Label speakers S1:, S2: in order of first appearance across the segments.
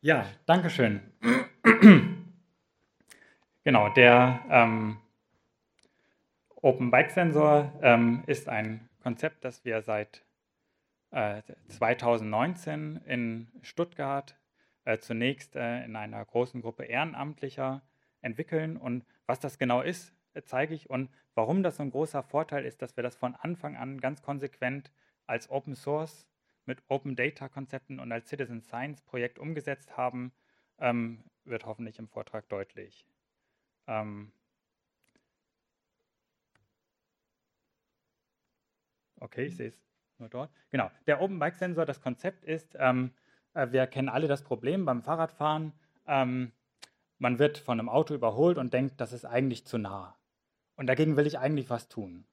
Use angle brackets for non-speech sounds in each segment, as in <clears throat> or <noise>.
S1: Ja, danke schön. <clears throat> genau, der ähm, Open Bike Sensor ähm, ist ein Konzept, das wir seit äh, 2019 in Stuttgart äh, zunächst äh, in einer großen Gruppe Ehrenamtlicher entwickeln. Und was das genau ist, zeige ich. Und warum das so ein großer Vorteil ist, dass wir das von Anfang an ganz konsequent als Open Source mit Open Data Konzepten und als Citizen Science Projekt umgesetzt haben, ähm, wird hoffentlich im Vortrag deutlich. Ähm okay, ich sehe es nur dort. Genau, der Open Bike Sensor, das Konzept ist, ähm, äh, wir kennen alle das Problem beim Fahrradfahren. Ähm, man wird von einem Auto überholt und denkt, das ist eigentlich zu nah. Und dagegen will ich eigentlich was tun.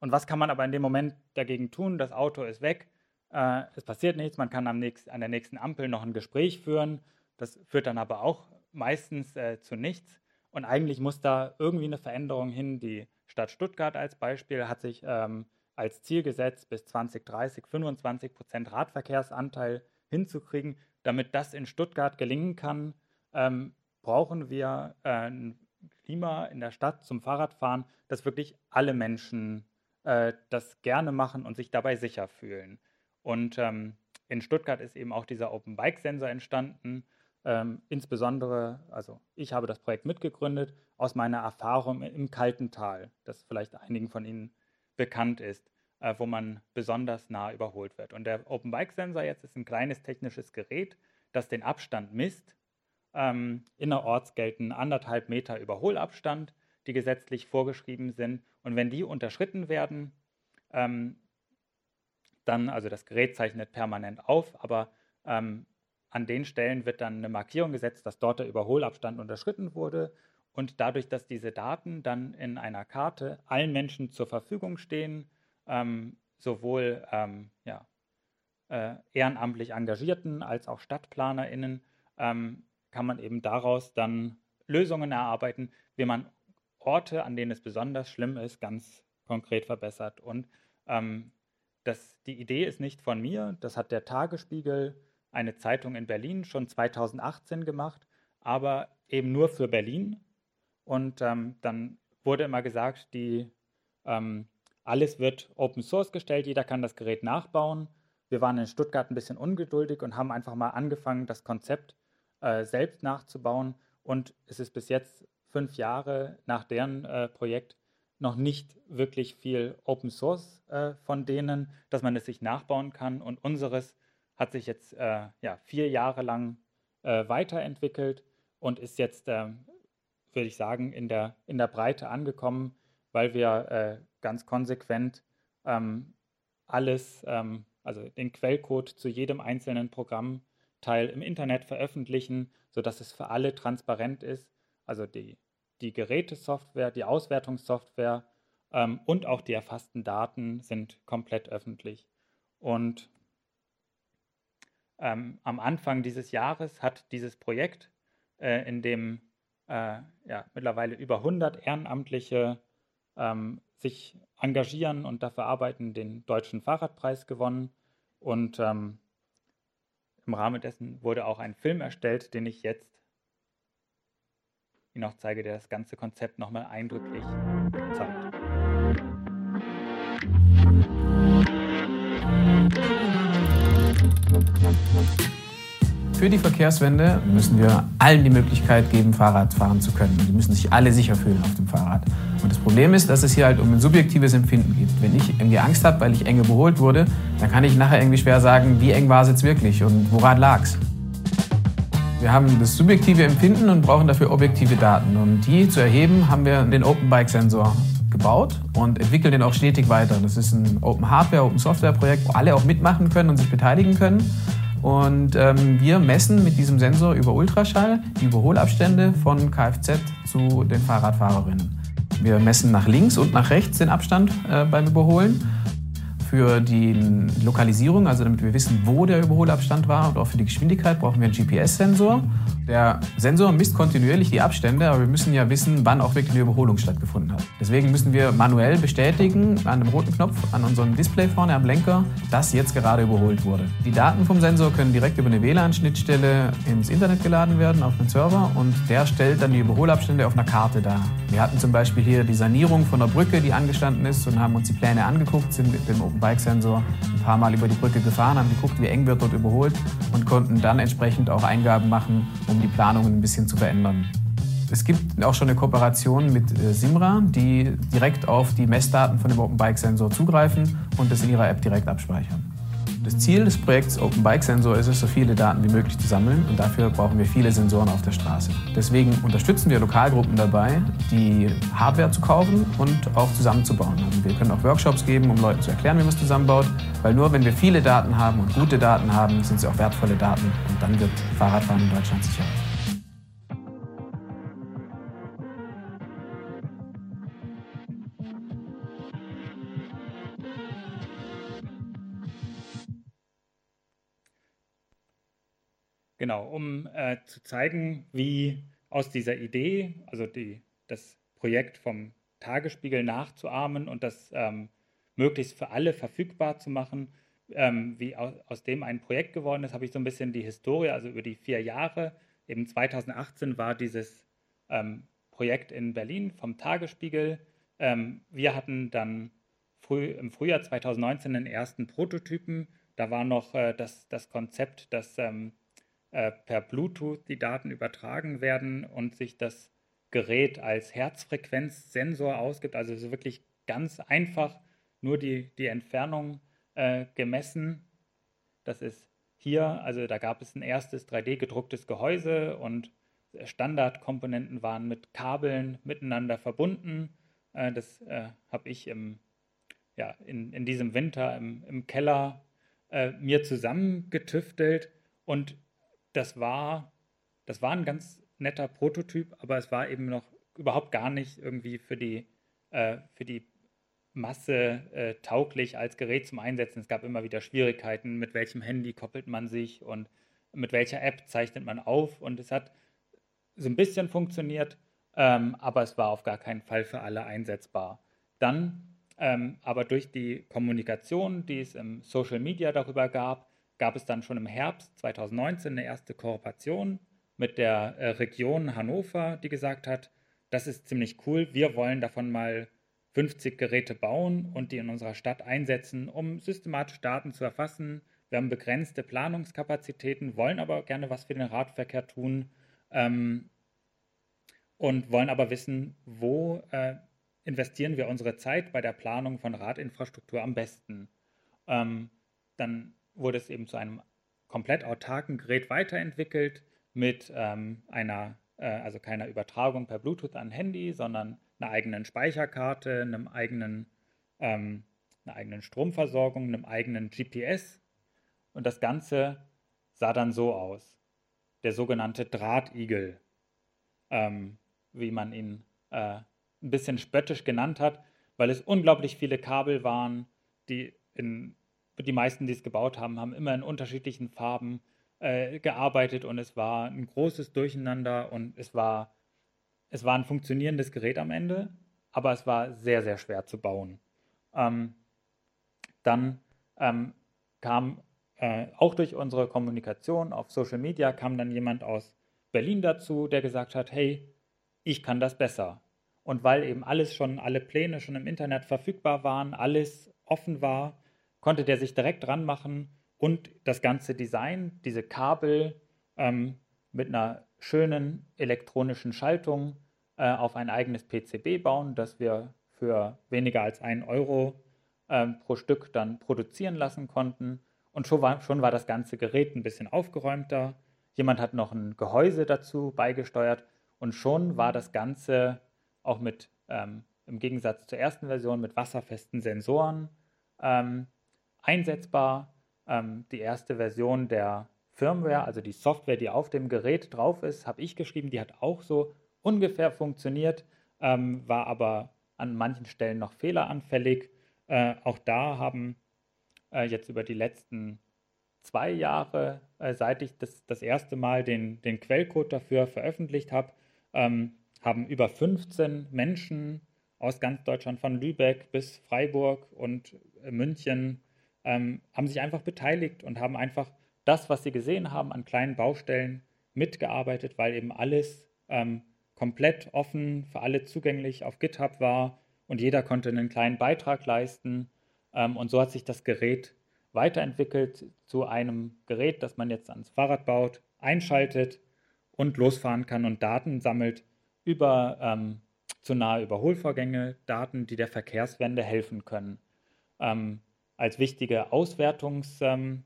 S1: Und was kann man aber in dem Moment dagegen tun? Das Auto ist weg, äh, es passiert nichts, man kann am nächst, an der nächsten Ampel noch ein Gespräch führen. Das führt dann aber auch meistens äh, zu nichts. Und eigentlich muss da irgendwie eine Veränderung hin. Die Stadt Stuttgart als Beispiel hat sich ähm, als Ziel gesetzt, bis 2030 25 Prozent Radverkehrsanteil hinzukriegen. Damit das in Stuttgart gelingen kann, ähm, brauchen wir äh, ein Klima in der Stadt zum Fahrradfahren, dass wirklich alle Menschen äh, das gerne machen und sich dabei sicher fühlen. Und ähm, in Stuttgart ist eben auch dieser Open Bike Sensor entstanden. Ähm, insbesondere, also ich habe das Projekt mitgegründet aus meiner Erfahrung im kalten Tal, das vielleicht einigen von Ihnen bekannt ist äh, wo man besonders nah überholt wird. Und der Open Bike Sensor jetzt ist ein kleines technisches Gerät, das den Abstand misst. Ähm, innerorts gelten anderthalb Meter Überholabstand, die gesetzlich vorgeschrieben sind. Und wenn die unterschritten werden, ähm, dann, also das Gerät zeichnet permanent auf, aber ähm, an den Stellen wird dann eine Markierung gesetzt, dass dort der Überholabstand unterschritten wurde. Und dadurch, dass diese Daten dann in einer Karte allen Menschen zur Verfügung stehen, ähm, sowohl ähm, ja, äh, ehrenamtlich Engagierten als auch StadtplanerInnen, ähm, kann man eben daraus dann Lösungen erarbeiten, wie man Orte, an denen es besonders schlimm ist, ganz konkret verbessert. Und ähm, das, die Idee ist nicht von mir, das hat der Tagesspiegel, eine Zeitung in Berlin, schon 2018 gemacht, aber eben nur für Berlin. Und ähm, dann wurde immer gesagt, die ähm, alles wird Open Source gestellt, jeder kann das Gerät nachbauen. Wir waren in Stuttgart ein bisschen ungeduldig und haben einfach mal angefangen, das Konzept äh, selbst nachzubauen. Und es ist bis jetzt fünf Jahre nach deren äh, Projekt noch nicht wirklich viel Open Source äh, von denen, dass man es sich nachbauen kann. Und unseres hat sich jetzt äh, ja, vier Jahre lang äh, weiterentwickelt und ist jetzt, ähm, würde ich sagen, in der, in der Breite angekommen, weil wir äh, ganz konsequent ähm, alles, ähm, also den Quellcode zu jedem einzelnen Programmteil im Internet veröffentlichen, sodass es für alle transparent ist. Also die, die Gerätesoftware, die Auswertungssoftware ähm, und auch die erfassten Daten sind komplett öffentlich. Und ähm, am Anfang dieses Jahres hat dieses Projekt, äh, in dem äh, ja, mittlerweile über 100 Ehrenamtliche ähm, sich engagieren und dafür arbeiten, den deutschen Fahrradpreis gewonnen. Und ähm, im Rahmen dessen wurde auch ein Film erstellt, den ich jetzt Ihnen noch zeige, der das ganze Konzept nochmal eindrücklich zeigt.
S2: Für die Verkehrswende müssen wir allen die Möglichkeit geben, Fahrrad fahren zu können. Die müssen sich alle sicher fühlen auf dem Fahrrad. Und das Problem ist, dass es hier halt um ein subjektives Empfinden geht. Wenn ich irgendwie Angst habe, weil ich eng überholt wurde, dann kann ich nachher irgendwie schwer sagen, wie eng war es jetzt wirklich und woran lag es. Wir haben das subjektive Empfinden und brauchen dafür objektive Daten. Um die zu erheben, haben wir den Open Bike Sensor gebaut und entwickeln den auch stetig weiter. Das ist ein Open Hardware, Open Software Projekt, wo alle auch mitmachen können und sich beteiligen können. Und ähm, wir messen mit diesem Sensor über Ultraschall die Überholabstände von Kfz zu den Fahrradfahrerinnen. Wir messen nach links und nach rechts den Abstand äh, beim Überholen. Für die Lokalisierung, also damit wir wissen, wo der Überholabstand war und auch für die Geschwindigkeit brauchen wir einen GPS-Sensor. Der Sensor misst kontinuierlich die Abstände, aber wir müssen ja wissen, wann auch wirklich eine Überholung stattgefunden hat. Deswegen müssen wir manuell bestätigen an dem roten Knopf an unserem Display vorne am Lenker, dass jetzt gerade überholt wurde. Die Daten vom Sensor können direkt über eine WLAN-Schnittstelle ins Internet geladen werden auf einen Server und der stellt dann die Überholabstände auf einer Karte dar. Wir hatten zum Beispiel hier die Sanierung von der Brücke, die angestanden ist und haben uns die Pläne angeguckt, sind mit dem Open Bike Sensor ein paar Mal über die Brücke gefahren, haben geguckt, wie eng wird dort überholt und konnten dann entsprechend auch Eingaben machen, um die Planungen ein bisschen zu verändern. Es gibt auch schon eine Kooperation mit äh, Simra, die direkt auf die Messdaten von dem Open Bike Sensor zugreifen und das in ihrer App direkt abspeichern. Das Ziel des Projekts Open Bike Sensor ist es, so viele Daten wie möglich zu sammeln und dafür brauchen wir viele Sensoren auf der Straße. Deswegen unterstützen wir Lokalgruppen dabei, die Hardware zu kaufen und auch zusammenzubauen. Also wir können auch Workshops geben, um Leuten zu erklären, wie man es zusammenbaut, weil nur wenn wir viele Daten haben und gute Daten haben, sind sie auch wertvolle Daten und dann wird Fahrradfahren in Deutschland sicherer.
S1: Genau, um äh, zu zeigen, wie aus dieser Idee, also die, das Projekt vom Tagesspiegel nachzuahmen und das ähm, möglichst für alle verfügbar zu machen, ähm, wie aus, aus, dem ein Projekt geworden ist, habe ich so ein bisschen die Historie, also über die vier Jahre. Eben 2018 war dieses ähm, Projekt in Berlin vom Tagesspiegel. Ähm, wir hatten dann früh, im Frühjahr 2019 den ersten Prototypen. Da war noch äh, das, das Konzept, dass ähm, äh, per Bluetooth die Daten übertragen werden und sich das Gerät als Herzfrequenzsensor ausgibt. Also so wirklich ganz einfach nur die, die Entfernung äh, gemessen. Das ist hier, also da gab es ein erstes 3D gedrucktes Gehäuse und Standardkomponenten waren mit Kabeln miteinander verbunden. Äh, das äh, habe ich im, ja, in, in diesem Winter im, im Keller äh, mir zusammengetüftelt und das war, das war ein ganz netter Prototyp, aber es war eben noch überhaupt gar nicht irgendwie für die, äh, für die Masse äh, tauglich als Gerät zum Einsetzen. Es gab immer wieder Schwierigkeiten, mit welchem Handy koppelt man sich und mit welcher App zeichnet man auf. Und es hat so ein bisschen funktioniert, ähm, aber es war auf gar keinen Fall für alle einsetzbar. Dann ähm, aber durch die Kommunikation, die es im Social Media darüber gab, gab es dann schon im Herbst 2019 eine erste Kooperation mit der äh, Region Hannover, die gesagt hat, das ist ziemlich cool, wir wollen davon mal 50 Geräte bauen und die in unserer Stadt einsetzen, um systematisch Daten zu erfassen. Wir haben begrenzte Planungskapazitäten, wollen aber gerne was für den Radverkehr tun ähm, und wollen aber wissen, wo äh, investieren wir unsere Zeit bei der Planung von Radinfrastruktur am besten. Ähm, dann wurde es eben zu einem komplett autarken Gerät weiterentwickelt mit ähm, einer, äh, also keiner Übertragung per Bluetooth an Handy, sondern einer eigenen Speicherkarte, einem eigenen, ähm, einer eigenen Stromversorgung, einem eigenen GPS. Und das Ganze sah dann so aus. Der sogenannte Drahtigel, ähm, wie man ihn äh, ein bisschen spöttisch genannt hat, weil es unglaublich viele Kabel waren, die in die meisten, die es gebaut haben, haben immer in unterschiedlichen Farben äh, gearbeitet und es war ein großes Durcheinander und es war, es war ein funktionierendes Gerät am Ende, aber es war sehr, sehr schwer zu bauen. Ähm, dann ähm, kam äh, auch durch unsere Kommunikation auf Social Media kam dann jemand aus Berlin dazu, der gesagt hat, hey, ich kann das besser. Und weil eben alles schon, alle Pläne schon im Internet verfügbar waren, alles offen war, konnte der sich direkt dran machen und das ganze Design, diese Kabel ähm, mit einer schönen elektronischen Schaltung äh, auf ein eigenes PCB bauen, das wir für weniger als einen Euro äh, pro Stück dann produzieren lassen konnten. Und schon war, schon war das ganze Gerät ein bisschen aufgeräumter. Jemand hat noch ein Gehäuse dazu beigesteuert und schon war das Ganze auch mit, ähm, im Gegensatz zur ersten Version, mit wasserfesten Sensoren ähm, einsetzbar. Ähm, die erste Version der Firmware, also die Software, die auf dem Gerät drauf ist, habe ich geschrieben. Die hat auch so ungefähr funktioniert, ähm, war aber an manchen Stellen noch fehleranfällig. Äh, auch da haben äh, jetzt über die letzten zwei Jahre, äh, seit ich das, das erste Mal den, den Quellcode dafür veröffentlicht habe, ähm, haben über 15 Menschen aus ganz Deutschland, von Lübeck bis Freiburg und äh, München, ähm, haben sich einfach beteiligt und haben einfach das, was sie gesehen haben an kleinen Baustellen, mitgearbeitet, weil eben alles ähm, komplett offen, für alle zugänglich auf GitHub war und jeder konnte einen kleinen Beitrag leisten. Ähm, und so hat sich das Gerät weiterentwickelt zu einem Gerät, das man jetzt ans Fahrrad baut, einschaltet und losfahren kann und Daten sammelt über ähm, zu nahe Überholvorgänge, Daten, die der Verkehrswende helfen können. Ähm, als wichtige Auswertungsschnittstelle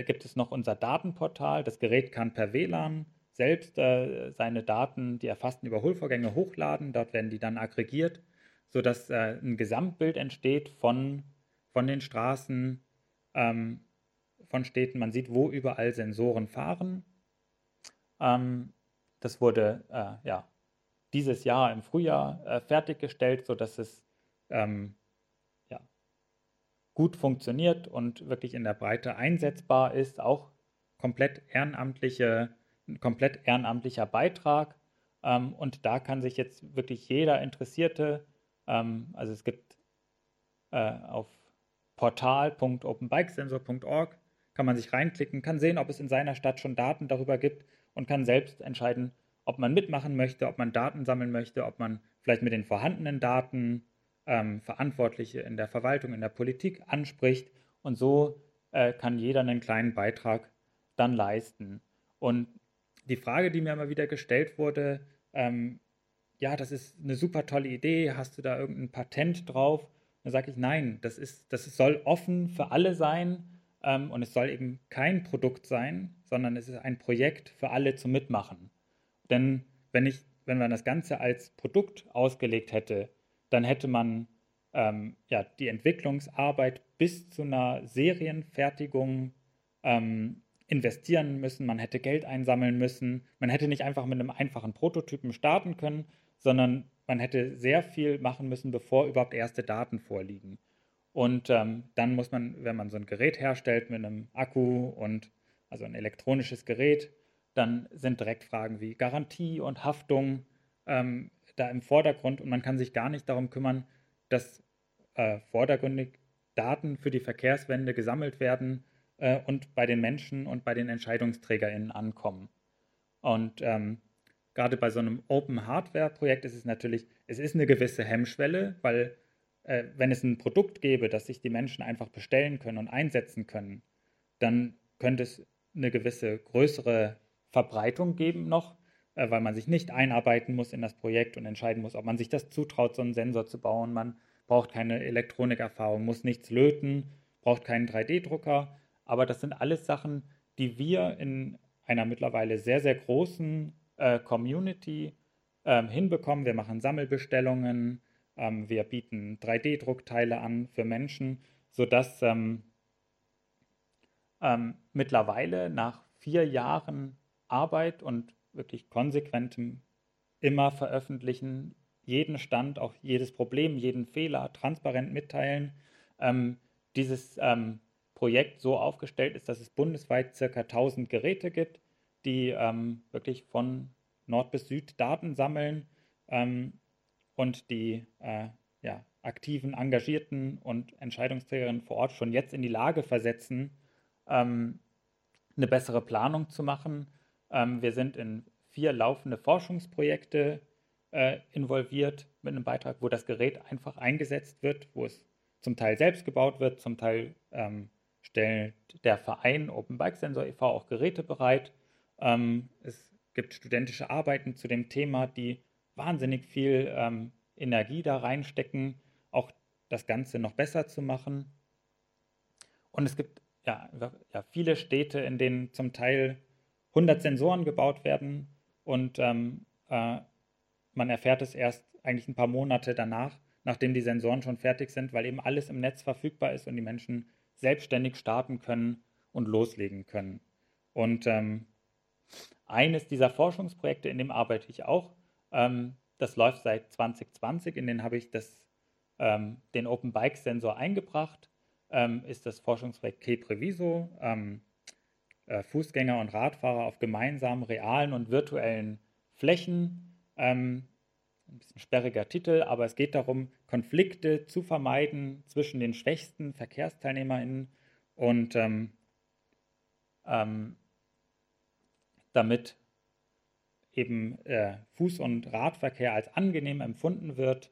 S1: ähm, gibt es noch unser Datenportal. Das Gerät kann per WLAN selbst äh, seine Daten, die erfassten Überholvorgänge hochladen. Dort werden die dann aggregiert, sodass äh, ein Gesamtbild entsteht von von den Straßen, ähm, von Städten. Man sieht, wo überall Sensoren fahren. Ähm, das wurde äh, ja, dieses Jahr im Frühjahr äh, fertiggestellt, sodass es ähm, gut funktioniert und wirklich in der Breite einsetzbar ist. Auch komplett ehrenamtliche, komplett ehrenamtlicher Beitrag. Ähm, und da kann sich jetzt wirklich jeder Interessierte, ähm, also es gibt äh, auf portal.openbikesensor.org kann man sich reinklicken, kann sehen, ob es in seiner Stadt schon Daten darüber gibt und kann selbst entscheiden, ob man mitmachen möchte, ob man Daten sammeln möchte, ob man vielleicht mit den vorhandenen Daten ähm, Verantwortliche in der Verwaltung, in der Politik anspricht. Und so äh, kann jeder einen kleinen Beitrag dann leisten. Und die Frage, die mir immer wieder gestellt wurde, ähm, ja, das ist eine super tolle Idee, hast du da irgendein Patent drauf? Dann sage ich, nein, das, ist, das soll offen für alle sein ähm, und es soll eben kein Produkt sein, sondern es ist ein Projekt für alle zum Mitmachen. Denn wenn, ich, wenn man das Ganze als Produkt ausgelegt hätte, dann hätte man ähm, ja, die Entwicklungsarbeit bis zu einer Serienfertigung ähm, investieren müssen, man hätte Geld einsammeln müssen, man hätte nicht einfach mit einem einfachen Prototypen starten können, sondern man hätte sehr viel machen müssen, bevor überhaupt erste Daten vorliegen. Und ähm, dann muss man, wenn man so ein Gerät herstellt mit einem Akku und also ein elektronisches Gerät, dann sind direkt Fragen wie Garantie und Haftung ähm, da im Vordergrund und man kann sich gar nicht darum kümmern, dass äh, vordergründig Daten für die Verkehrswende gesammelt werden äh, und bei den Menschen und bei den EntscheidungsträgerInnen ankommen. Und ähm, gerade bei so einem Open Hardware Projekt ist es natürlich, es ist eine gewisse Hemmschwelle, weil äh, wenn es ein Produkt gäbe, das sich die Menschen einfach bestellen können und einsetzen können, dann könnte es eine gewisse größere Verbreitung geben noch, äh, weil man sich nicht einarbeiten muss in das Projekt und entscheiden muss, ob man sich das zutraut, so einen Sensor zu bauen. Man braucht keine Elektronikerfahrung, muss nichts löten, braucht keinen 3D-Drucker. Aber das sind alles Sachen, die wir in einer mittlerweile sehr, sehr großen äh, Community ähm, hinbekommen. Wir machen Sammelbestellungen, ähm, wir bieten 3D-Druckteile an für Menschen, sodass ähm, ähm, mittlerweile nach vier Jahren Arbeit und wirklich konsequentem immer veröffentlichen, jeden Stand, auch jedes Problem, jeden Fehler transparent mitteilen, ähm, dieses ähm, Projekt so aufgestellt ist, dass es bundesweit circa 1000 Geräte gibt, die ähm, wirklich von Nord bis Süd Daten sammeln ähm, und die äh, ja, aktiven, engagierten und Entscheidungsträgerinnen vor Ort schon jetzt in die Lage versetzen, ähm, eine bessere Planung zu machen. Ähm, wir sind in vier laufende Forschungsprojekte äh, involviert mit einem Beitrag, wo das Gerät einfach eingesetzt wird, wo es zum Teil selbst gebaut wird, zum Teil ähm, stellt der Verein Open Bike Sensor e.V. auch Geräte bereit. Ähm, es gibt studentische Arbeiten zu dem Thema, die wahnsinnig viel ähm, Energie da reinstecken, auch das Ganze noch besser zu machen. Und es gibt ja, ja viele Städte, in denen zum Teil 100 Sensoren gebaut werden und ähm, äh, man erfährt es erst eigentlich ein paar Monate danach, nachdem die Sensoren schon fertig sind, weil eben alles im Netz verfügbar ist und die Menschen selbstständig starten können und loslegen können. Und ähm, eines dieser Forschungsprojekte, in dem arbeite ich auch, ähm, das läuft seit 2020, in den habe ich das, ähm, den Open Bike Sensor eingebracht. ähm, ist das Forschungsprojekt K-Previso, Fußgänger und Radfahrer auf gemeinsamen realen und virtuellen Flächen. Ähm, ein bisschen sperriger Titel, aber es geht darum, Konflikte zu vermeiden zwischen den schwächsten VerkehrsteilnehmerInnen und ähm, ähm, damit eben äh, Fuß- und Radverkehr als angenehm empfunden wird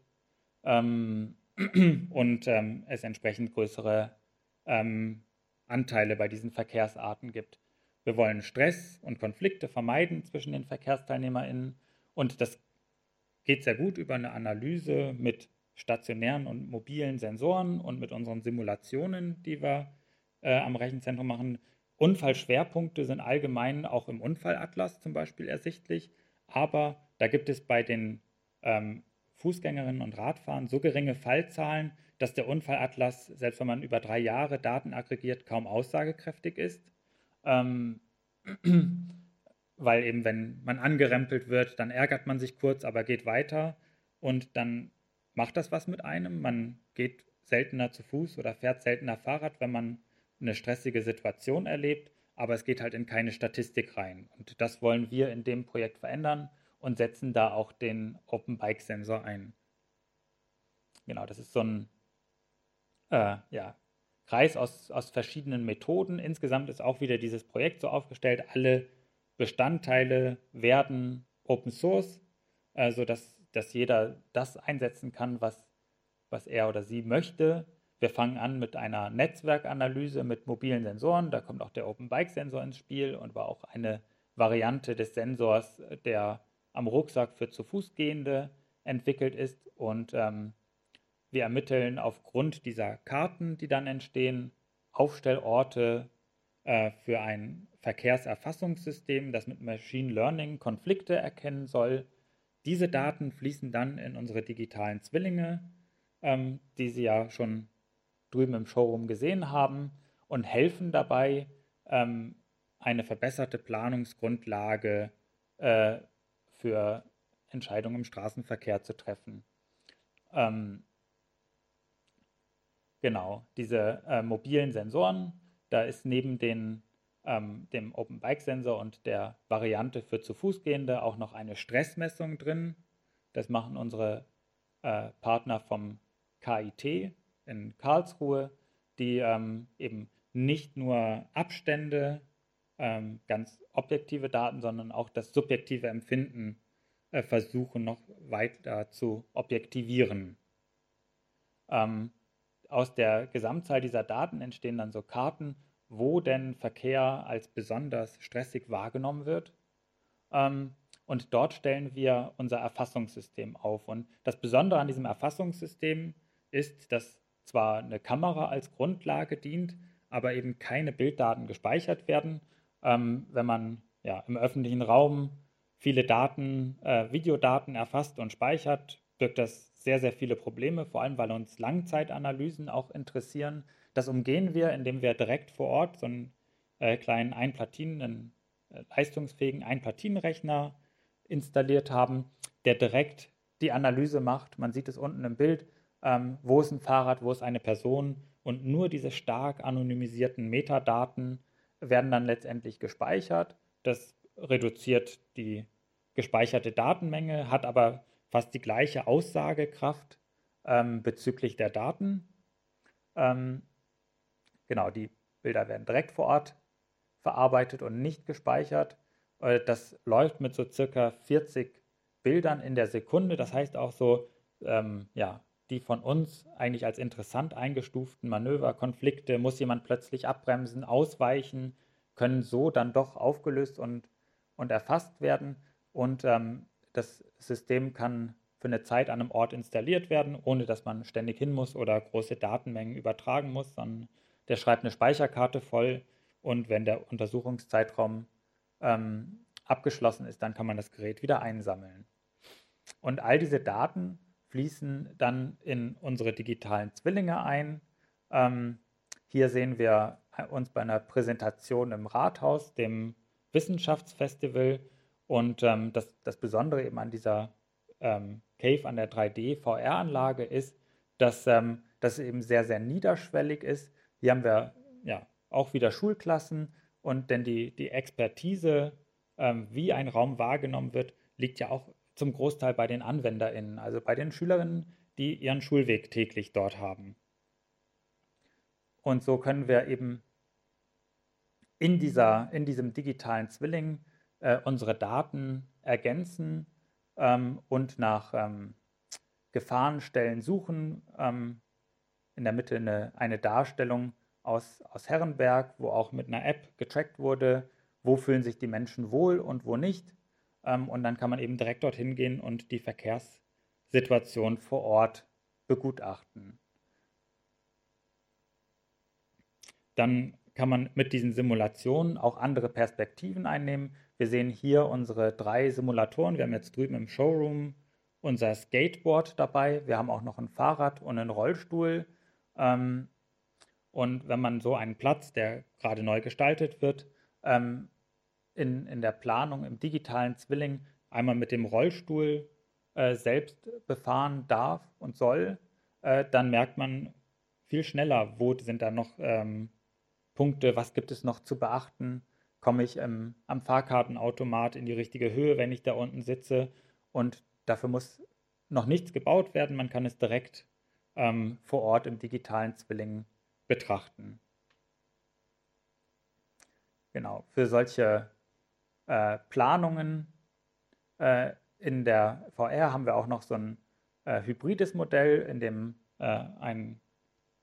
S1: ähm, <clears throat> und ähm, es entsprechend größere ähm, Anteile bei diesen Verkehrsarten gibt. Wir wollen Stress und Konflikte vermeiden zwischen den VerkehrsteilnehmerInnen und das geht sehr gut über eine Analyse mit stationären und mobilen Sensoren und mit unseren Simulationen, die wir äh, am Rechenzentrum machen. Unfallschwerpunkte sind allgemein auch im Unfallatlas zum Beispiel ersichtlich, aber da gibt es bei den ähm, Fußgängerinnen und Radfahrern so geringe Fallzahlen, dass der Unfallatlas, selbst wenn man über drei Jahre Daten aggregiert, kaum aussagekräftig ist. Ähm, <clears throat> weil eben, wenn man angerempelt wird, dann ärgert man sich kurz, aber geht weiter und dann macht das was mit einem. Man geht seltener zu Fuß oder fährt seltener Fahrrad, wenn man eine stressige Situation erlebt, aber es geht halt in keine Statistik rein. Und das wollen wir in dem Projekt verändern und setzen da auch den Open Bike Sensor ein. Genau, das ist so ein äh, ja, Kreis aus, aus verschiedenen Methoden. Insgesamt ist auch wieder dieses Projekt so aufgestellt, alle Bestandteile werden Open Source, äh, sodass dass jeder das einsetzen kann, was, was er oder sie möchte. Wir fangen an mit einer Netzwerkanalyse mit mobilen Sensoren. Da kommt auch der Open Bike Sensor ins Spiel und war auch eine Variante des Sensors, der am Rucksack für zu Fuß gehende entwickelt ist. Und ähm, wir ermitteln aufgrund dieser Karten, die dann entstehen, Aufstellorte äh, für ein Verkehrserfassungssystem, das mit Machine Learning Konflikte erkennen soll. Diese Daten fließen dann in unsere digitalen Zwillinge, ähm, die Sie ja schon drüben im Showroom gesehen haben, und helfen dabei, ähm, eine verbesserte Planungsgrundlage äh, für Entscheidungen im Straßenverkehr zu treffen. Ähm, genau, diese äh, mobilen Sensoren, da ist neben den, ähm, dem Open Bike Sensor und der Variante für zu Fuß gehende auch noch eine Stressmessung drin. Das machen unsere äh, Partner vom KIT in Karlsruhe, die ähm, eben nicht nur Abstände ähm, ganz objektive Daten, sondern auch das subjektive Empfinden äh, versuchen noch weiter zu objektivieren. Ähm, aus der Gesamtzahl dieser Daten entstehen dann so Karten, wo denn Verkehr als besonders stressig wahrgenommen wird. Ähm, und dort stellen wir unser Erfassungssystem auf. Und das Besondere an diesem Erfassungssystem ist, dass zwar eine Kamera als Grundlage dient, aber eben keine Bilddaten gespeichert werden, ähm, wenn man ja, im öffentlichen Raum viele Daten, äh, Videodaten erfasst und speichert, birgt das sehr, sehr viele Probleme, vor allem weil uns Langzeitanalysen auch interessieren. Das umgehen wir, indem wir direkt vor Ort so einen äh, kleinen Einplatinen, einen äh, leistungsfähigen Einplatinenrechner installiert haben, der direkt die Analyse macht. Man sieht es unten im Bild, ähm, wo ist ein Fahrrad, wo ist eine Person und nur diese stark anonymisierten Metadaten werden dann letztendlich gespeichert. Das reduziert die gespeicherte Datenmenge, hat aber fast die gleiche Aussagekraft ähm, bezüglich der Daten. Ähm, genau, die Bilder werden direkt vor Ort verarbeitet und nicht gespeichert. Äh, das läuft mit so circa 40 Bildern in der Sekunde. Das heißt auch so, ähm, ja, die von uns eigentlich als interessant eingestuften Manöver, Konflikte, muss jemand plötzlich abbremsen, ausweichen, können so dann doch aufgelöst und, und erfasst werden. Und ähm, das System kann für eine Zeit an einem Ort installiert werden, ohne dass man ständig hin muss oder große Datenmengen übertragen muss, sondern der schreibt eine Speicherkarte voll und wenn der Untersuchungszeitraum ähm, abgeschlossen ist, dann kann man das Gerät wieder einsammeln. Und all diese Daten fließen dann in unsere digitalen Zwillinge ein. Ähm, hier sehen wir uns bei einer Präsentation im Rathaus, dem Wissenschaftsfestival. Und ähm, das, das Besondere eben an dieser ähm, Cave, an der 3D-VR-Anlage ist, dass ähm, das eben sehr, sehr niederschwellig ist. hier haben wir ja auch wieder Schulklassen und denn die, die Expertise, ähm, wie ein Raum wahrgenommen wird, liegt ja auch zum Großteil bei den AnwenderInnen, also bei den Schülerinnen, die ihren Schulweg täglich dort haben. Und so können wir eben in, dieser, in diesem digitalen Zwilling äh, unsere Daten ergänzen ähm, und nach ähm, Gefahrenstellen suchen. Ähm, in der Mitte eine, eine Darstellung aus, aus Herrenberg, wo auch mit einer App getrackt wurde, wo fühlen sich die Menschen wohl und wo nicht. Ähm, und dann kann man eben direkt dorthin gehen und die Verkehrssituation vor Ort begutachten. Dann kann man mit diesen Simulationen auch andere Perspektiven einnehmen. Wir sehen hier unsere drei Simulatoren. Wir haben jetzt drüben im Showroom unser Skateboard dabei. Wir haben auch noch ein Fahrrad und einen Rollstuhl. Ähm, und wenn man so einen Platz, der gerade neu gestaltet wird, ähm, in, in der Planung im digitalen Zwilling einmal mit dem Rollstuhl äh, selbst befahren darf und soll, äh, dann merkt man viel schneller, wo sind da noch ähm, Punkte, was gibt es noch zu beachten, komme ich ähm, am Fahrkartenautomat in die richtige Höhe, wenn ich da unten sitze? Und dafür muss noch nichts gebaut werden, man kann es direkt ähm, vor Ort im digitalen Zwilling betrachten. Genau, für solche äh, Planungen äh, in der VR haben wir auch noch so ein äh, hybrides Modell, in dem äh, ein,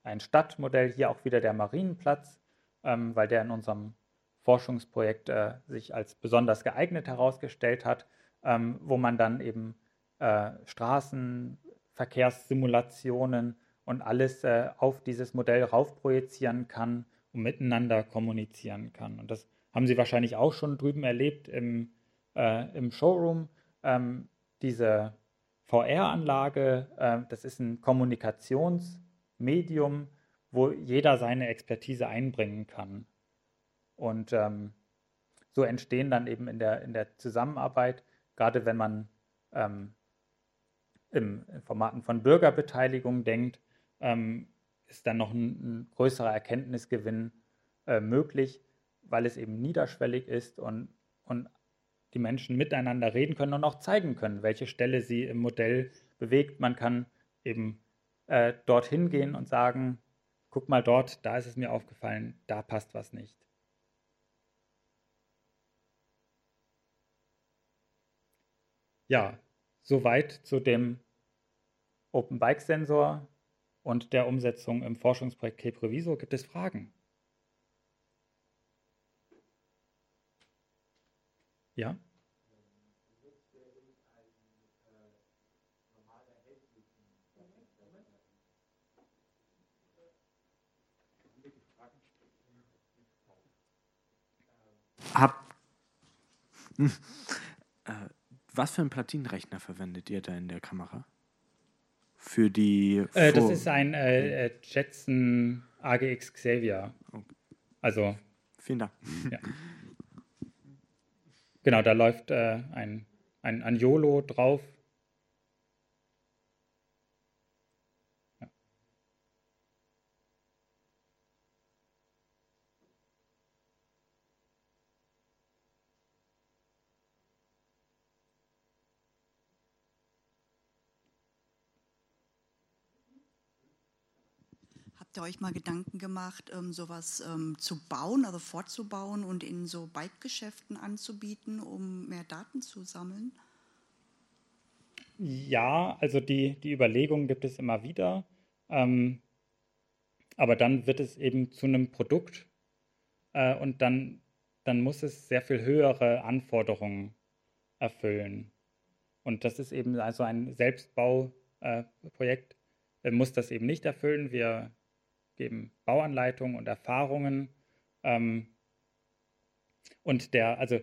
S1: ein Stadtmodell, hier auch wieder der Marienplatz, ähm, weil der in unserem Forschungsprojekt äh, sich als besonders geeignet herausgestellt hat, ähm, wo man dann eben äh, Straßenverkehrssimulationen und alles auf dieses Modell raufprojizieren kann und miteinander kommunizieren kann. Und das haben Sie wahrscheinlich auch schon drüben erlebt im, äh, im Showroom. Ähm, diese VR-Anlage, äh, das ist ein Kommunikationsmedium, wo jeder seine Expertise einbringen kann. Und ähm, so entstehen dann eben in der, in der Zusammenarbeit, gerade wenn man ähm, im, Formaten von Bürgerbeteiligung denkt, ähm, ist dann noch ein, ein größerer Erkenntnisgewinn äh, möglich, weil es eben niederschwellig ist und, und die Menschen miteinander reden können und auch zeigen können, welche Stelle sie im Modell bewegt. Man kann eben äh, dorthin gehen und sagen, guck mal dort, da ist es mir aufgefallen, da passt was nicht. Ja, soweit zu dem Open Bike Sensor und der Umsetzung im Forschungsprojekt Cape Reviso. Gibt es Fragen? Ja?
S3: Hab, hm, äh, was für einen Platinenrechner verwendet ihr da in der Kamera? Für die.
S1: Äh, das ist ein äh, äh Jetson AGX Xavier. Okay. Also.
S3: Vielen Dank.
S1: Ja. Genau, da läuft äh, ein, ein, ein YOLO drauf.
S4: Ihr euch mal Gedanken gemacht, ähm, sowas ähm, zu bauen, also fortzubauen und in so Bike-Geschäften anzubieten, um mehr Daten zu sammeln?
S1: Ja, also die, die Überlegungen gibt es immer wieder. Ähm, aber dann wird es eben zu einem Produkt äh, und dann, dann muss es sehr viel höhere Anforderungen erfüllen. Und das ist eben also ein Selbstbauprojekt, äh, muss das eben nicht erfüllen. Wir geben Bauanleitungen und Erfahrungen. Ähm, und der, also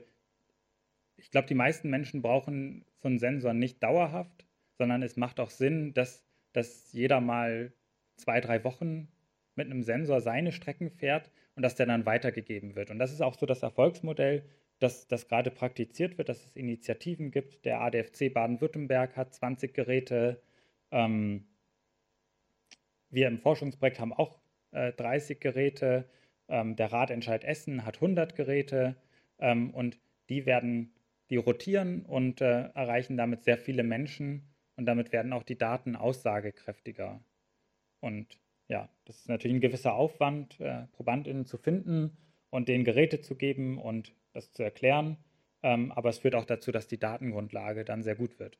S1: ich glaube, die meisten Menschen brauchen so einen Sensor nicht dauerhaft, sondern es macht auch Sinn, dass, dass jeder mal zwei, drei Wochen mit einem Sensor seine Strecken fährt und dass der dann weitergegeben wird. Und das ist auch so das Erfolgsmodell, dass das gerade praktiziert wird, dass es Initiativen gibt. Der ADFC Baden-Württemberg hat 20 Geräte. Ähm, wir im Forschungsprojekt haben auch äh, 30 Geräte. Ähm, der Ratentscheid Essen hat 100 Geräte ähm, und die werden, die rotieren und äh, erreichen damit sehr viele Menschen und damit werden auch die Daten aussagekräftiger. Und ja, das ist natürlich ein gewisser Aufwand, äh, ProbandInnen zu finden und denen Geräte zu geben und das zu erklären. Ähm, aber es führt auch dazu, dass die Datengrundlage dann sehr gut wird.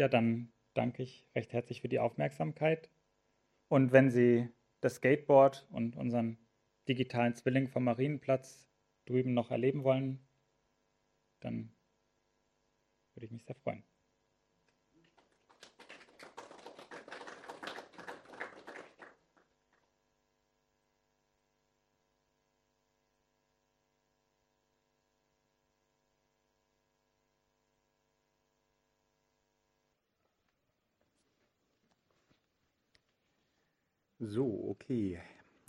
S1: Ja, dann danke ich recht herzlich für die Aufmerksamkeit. Und wenn Sie das Skateboard und unseren digitalen Zwilling vom Marienplatz drüben noch erleben wollen, dann würde ich mich sehr freuen.
S5: So, okay.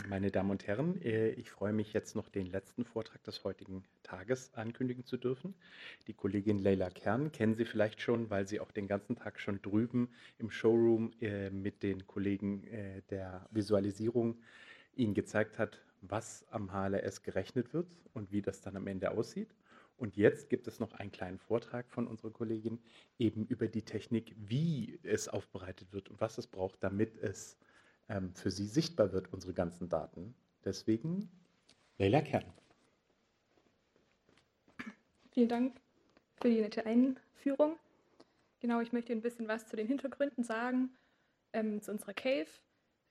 S5: Meine Damen und Herren, äh, ich freue mich jetzt noch den letzten Vortrag des heutigen Tages ankündigen zu dürfen. Die Kollegin Leila Kern kennen Sie vielleicht schon, weil sie auch den ganzen Tag schon drüben im Showroom äh, mit den Kollegen äh, der Visualisierung Ihnen gezeigt hat, was am HLS gerechnet wird und wie das dann am Ende aussieht. Und jetzt gibt es noch einen kleinen Vortrag von unserer Kollegin eben über die Technik, wie es aufbereitet wird und was es braucht, damit es ähm, für Sie sichtbar wird, unsere ganzen Daten. Deswegen Leila Kern.
S6: Vielen Dank für die nette Einführung. Genau, ich möchte ein bisschen was zu den Hintergründen sagen, ähm, zu unserer Cave.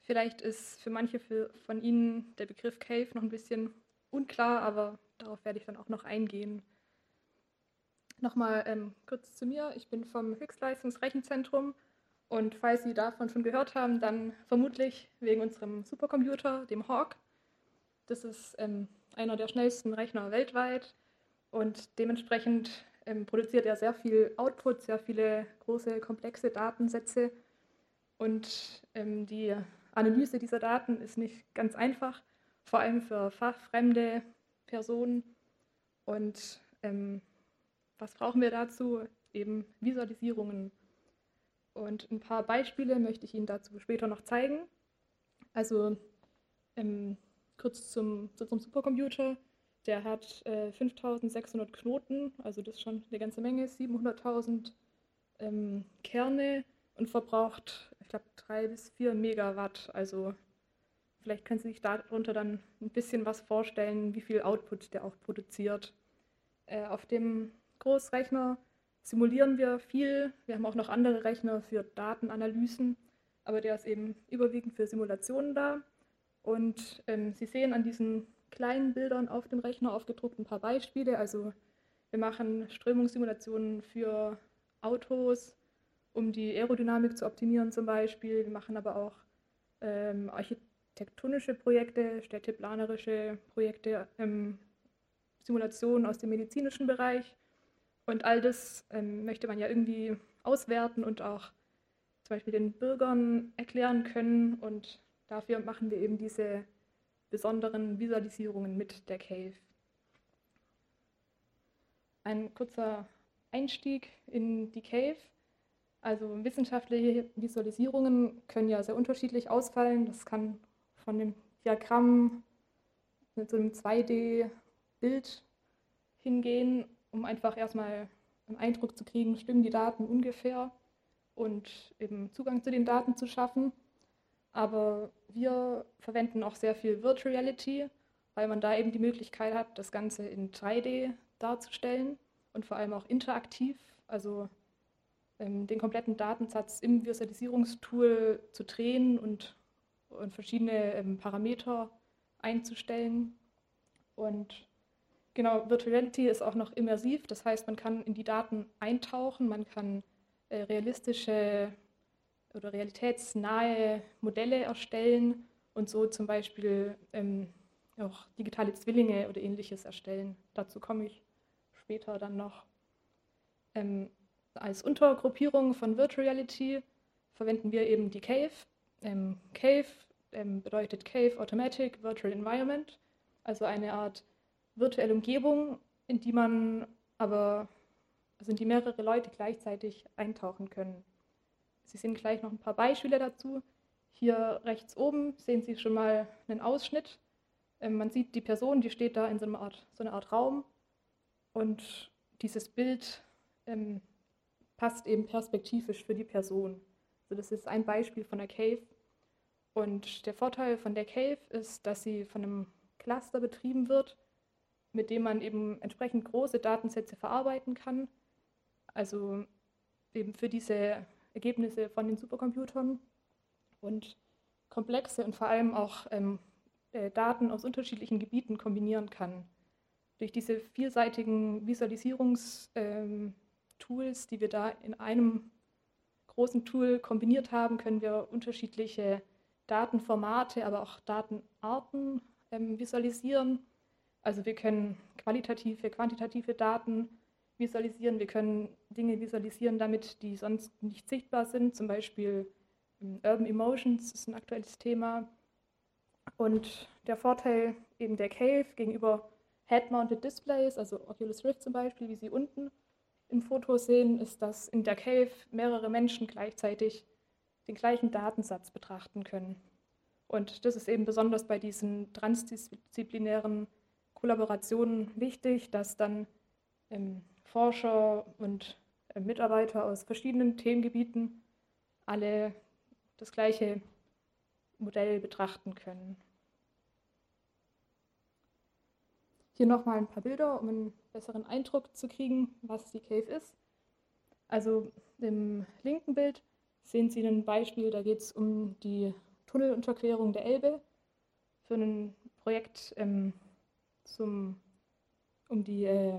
S6: Vielleicht ist für manche für, von Ihnen der Begriff Cave noch ein bisschen unklar, aber darauf werde ich dann auch noch eingehen. Nochmal ähm, kurz zu mir. Ich bin vom Höchstleistungsrechenzentrum und falls Sie davon schon gehört haben, dann vermutlich wegen unserem Supercomputer, dem Hawk. Das ist ähm, einer der schnellsten Rechner weltweit und dementsprechend ähm, produziert er sehr viel Output, sehr viele große, komplexe Datensätze. Und ähm, die Analyse dieser Daten ist nicht ganz einfach, vor allem für fachfremde Personen. Und ähm, was brauchen wir dazu? Eben Visualisierungen und ein paar Beispiele möchte ich Ihnen dazu später noch zeigen. Also ähm, kurz zum, zum Supercomputer. Der hat äh, 5600 Knoten, also das ist schon eine ganze Menge, 700.000 ähm, Kerne und verbraucht, ich glaube, 3 bis 4 Megawatt. Also vielleicht können Sie sich darunter dann ein bisschen was vorstellen, wie viel Output der auch produziert. Äh, auf dem Großrechner simulieren wir viel. Wir haben auch noch andere Rechner für Datenanalysen, aber der ist eben überwiegend für Simulationen da. Und ähm, Sie sehen an diesen kleinen Bildern auf dem Rechner aufgedruckt ein paar Beispiele. Also wir machen Strömungssimulationen für Autos, um die Aerodynamik zu optimieren zum Beispiel. Wir machen aber auch ähm, architektonische Projekte, städteplanerische Projekte, ähm, Simulationen aus dem medizinischen Bereich. Und all das ähm, möchte man ja irgendwie auswerten und auch zum Beispiel den Bürgern erklären können. Und dafür machen wir eben diese besonderen Visualisierungen mit der Cave. Ein kurzer Einstieg in die Cave. Also wissenschaftliche Visualisierungen können ja sehr unterschiedlich ausfallen. Das kann von dem Diagramm mit so einem 2D-Bild hingehen um einfach erstmal einen Eindruck zu kriegen, stimmen die Daten ungefähr und eben Zugang zu den Daten zu schaffen. Aber wir verwenden auch sehr viel Virtual Reality, weil man da eben die Möglichkeit hat, das Ganze in 3D darzustellen und vor allem auch interaktiv, also ähm, den kompletten Datensatz im Visualisierungstool zu drehen und, und verschiedene ähm, Parameter einzustellen. Und Genau, Virtual Reality ist auch noch immersiv, das heißt, man kann in die Daten eintauchen, man kann äh, realistische oder realitätsnahe Modelle erstellen und so zum Beispiel ähm, auch digitale Zwillinge oder ähnliches erstellen. Dazu komme ich später dann noch. Ähm, als Untergruppierung von Virtual Reality verwenden wir eben die Cave. Ähm, Cave ähm, bedeutet Cave Automatic Virtual Environment, also eine Art virtuelle Umgebung, in die man aber, also in die mehrere Leute gleichzeitig eintauchen können. Sie sehen gleich noch ein paar Beispiele dazu. Hier rechts oben sehen Sie schon mal einen Ausschnitt. Ähm, man sieht die Person, die steht da in so einer Art, so einer Art Raum und dieses Bild ähm, passt eben perspektivisch für die Person. Also das ist ein Beispiel von der Cave. Und der Vorteil von der Cave ist, dass sie von einem Cluster betrieben wird, mit dem man eben entsprechend große Datensätze verarbeiten kann. Also eben für diese Ergebnisse von den Supercomputern und komplexe und vor allem auch ähm, äh, Daten aus unterschiedlichen Gebieten kombinieren kann. Durch diese vielseitigen Visualisierungstools, ähm, die wir da in einem großen Tool kombiniert haben, können wir unterschiedliche Datenformate, aber auch Datenarten ähm, visualisieren. Also wir können qualitative, quantitative Daten visualisieren, wir können Dinge visualisieren damit, die sonst nicht sichtbar sind, zum Beispiel ähm, Urban Emotions ist ein aktuelles Thema. Und der Vorteil eben der Cave gegenüber Head-Mounted Displays, also Oculus Rift zum Beispiel, wie Sie unten im Foto sehen, ist, dass in der Cave mehrere Menschen gleichzeitig den gleichen Datensatz betrachten können. Und das ist eben besonders bei diesen transdisziplinären Kollaborationen wichtig, dass dann ähm, Forscher und äh, Mitarbeiter aus verschiedenen Themengebieten alle das gleiche Modell betrachten können. Hier nochmal ein paar Bilder, um einen besseren Eindruck zu kriegen, was die Cave ist. Also im linken Bild sehen Sie ein Beispiel, da geht es um die Tunnelunterquerung der Elbe für ein Projekt ähm, zum, um, die, äh,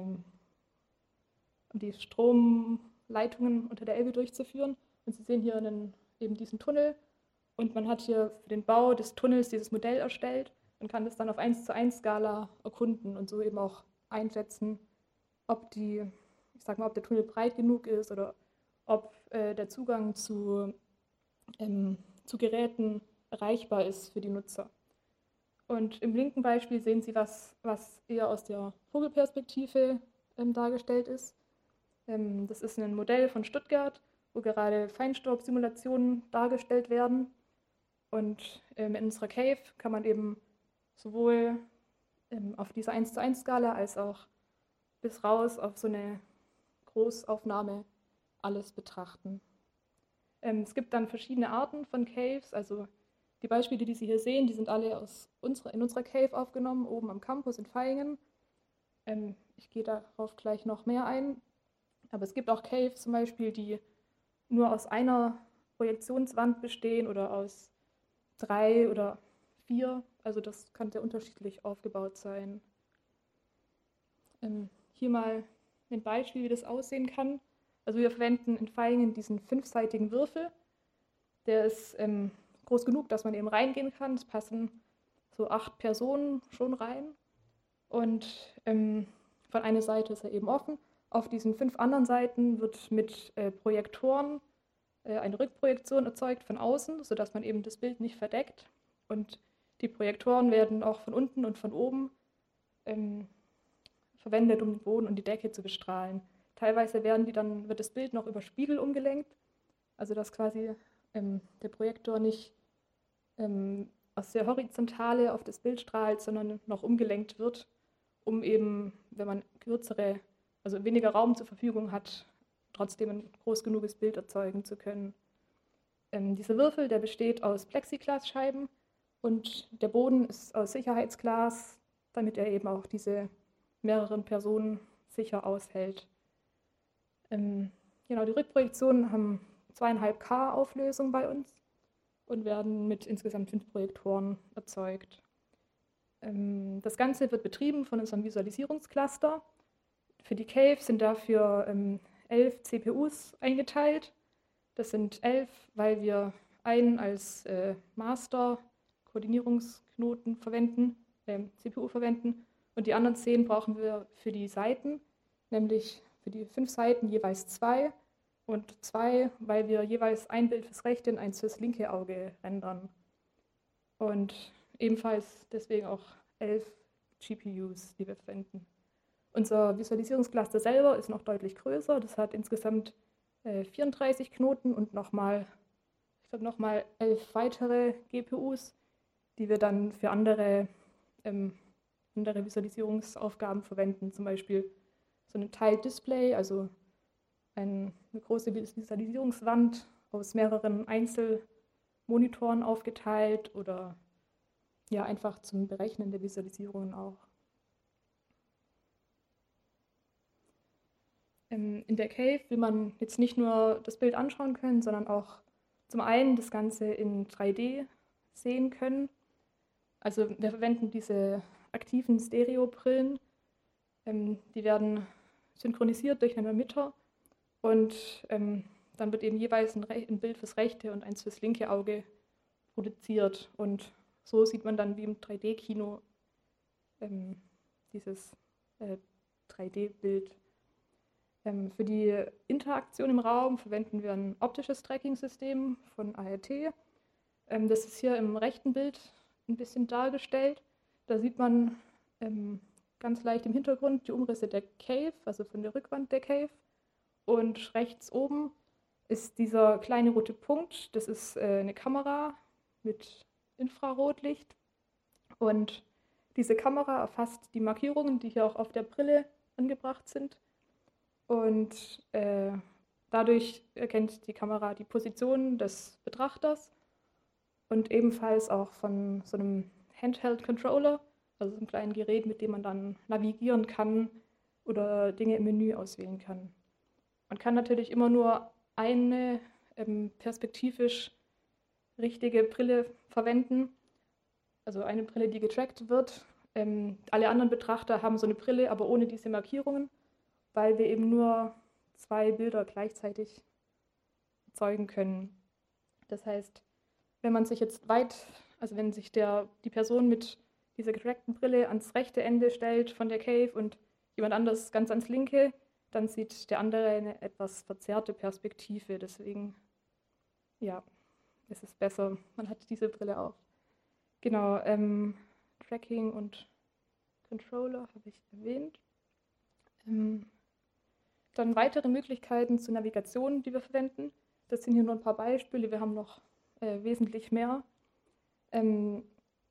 S6: um die Stromleitungen unter der Elbe durchzuführen. Und Sie sehen hier einen eben diesen Tunnel und man hat hier für den Bau des Tunnels dieses Modell erstellt und kann das dann auf 1 zu 1 Skala erkunden und so eben auch einschätzen, ob die, ich sag mal, ob der Tunnel breit genug ist oder ob äh, der Zugang zu, ähm, zu Geräten erreichbar ist für die Nutzer. Und im linken Beispiel sehen Sie was, was eher aus der Vogelperspektive ähm, dargestellt ist. Ähm, das ist ein Modell von Stuttgart, wo gerade Feinstaubsimulationen dargestellt werden. Und ähm, in unserer Cave kann man eben sowohl ähm, auf dieser 1 zu 1 Skala als auch bis raus auf so eine Großaufnahme alles betrachten. Ähm, es gibt dann verschiedene Arten von Caves, also die Beispiele, die Sie hier sehen, die sind alle aus unserer, in unserer Cave aufgenommen, oben am Campus in Vaihingen. Ähm, ich gehe darauf gleich noch mehr ein. Aber es gibt auch Caves zum Beispiel, die nur aus einer Projektionswand bestehen oder aus drei oder vier. Also das kann sehr unterschiedlich aufgebaut sein. Ähm, hier mal ein Beispiel, wie das aussehen kann. Also wir verwenden in Feingen diesen fünfseitigen Würfel. Der ist ähm, groß genug, dass man eben reingehen kann. Es passen so acht Personen schon rein. Und ähm, von einer Seite ist er eben offen auf diesen fünf anderen Seiten wird mit äh, Projektoren äh, eine Rückprojektion erzeugt von außen, sodass man eben das Bild nicht verdeckt. Und die Projektoren werden auch von unten und von oben ähm, verwendet, um den Boden und die Decke zu bestrahlen. Teilweise werden die dann, wird das Bild noch über Spiegel umgelenkt, also dass quasi ähm, der Projektor nicht ähm, aus der Horizontale auf das Bild strahlt, sondern noch umgelenkt wird, um eben, wenn man kürzere also weniger Raum zur Verfügung hat, trotzdem ein groß genuges Bild erzeugen zu können. Ähm, dieser Würfel, der besteht aus Plexiglasscheiben und der Boden ist aus Sicherheitsglas, damit er eben auch diese mehreren Personen sicher aushält. Ähm, genau, die Rückprojektionen haben zweieinhalb K Auflösung bei uns und werden mit insgesamt fünf Projektoren erzeugt. Ähm, das Ganze wird betrieben von unserem Visualisierungscluster für die Cave sind dafür ähm, elf CPUs eingeteilt. Das sind elf, weil wir einen als äh, Master-Koordinierungsknoten verwenden, äh, CPU verwenden. Und die anderen zehn brauchen wir für die Seiten, nämlich für die fünf Seiten jeweils zwei. Und zwei, weil wir jeweils ein Bild fürs rechte und eins fürs linke Auge rendern. Und ebenfalls deswegen auch elf GPUs, die wir verwenden. Unser Visualisierungscluster selber ist noch deutlich größer. Das hat insgesamt äh, 34 Knoten und nochmal, ich elf weitere GPUs, die wir dann für andere, ähm, andere Visualisierungsaufgaben verwenden. Zum Beispiel so ein Tile-Display, also eine große Visualisierungswand aus mehreren Einzelmonitoren aufgeteilt oder ja, einfach zum Berechnen der Visualisierungen auch. Ähm, in der Cave will man jetzt nicht nur das Bild anschauen können, sondern auch zum einen das Ganze in 3D sehen können. Also wir verwenden diese aktiven Stereobrillen. Ähm, die werden synchronisiert durch einen Emitter und ähm, dann wird eben jeweils ein, ein, Bild fürs rechte und eins fürs linke Auge produziert. Und so sieht man dann wie im 3D-Kino ähm, dieses äh, 3D-Bild. Ähm, für die Interaktion im Raum verwenden wir ein optisches Tracking-System von ART. Ähm, das ist hier im rechten Bild ein bisschen dargestellt. Da sieht man ähm, ganz leicht im Hintergrund die Umrisse der Cave, also von der Rückwand der Cave. Und rechts oben ist dieser kleine rote Punkt, das ist äh, eine Kamera mit Infrarotlicht. Und diese Kamera erfasst die Markierungen, die hier auch auf der Brille angebracht sind. Und äh, dadurch erkennt die Kamera die Position des Betrachters und ebenfalls auch von so einem Handheld-Controller, also so einem kleinen Gerät, mit dem man dann navigieren kann oder Dinge im Menü auswählen kann. Man kann natürlich immer nur eine ähm, perspektivisch richtige Brille verwenden, also eine Brille, die getrackt wird. Ähm, alle anderen Betrachter haben so eine Brille, aber ohne diese Markierungen, weil wir eben nur zwei Bilder gleichzeitig erzeugen können. Das heißt, wenn man sich jetzt weit, also wenn sich der, die Person mit dieser getrackten Brille ans rechte Ende stellt von der Cave und jemand anders ganz ans linke, dann sieht der andere eine etwas verzerrte Perspektive. Deswegen, ja, ist es besser, man hat diese Brille auf. Genau, ähm, Tracking und Controller habe ich erwähnt. Ähm, dann weitere Möglichkeiten zur Navigation, die wir verwenden. Das sind hier nur ein paar Beispiele, wir haben noch äh, wesentlich mehr. Ähm,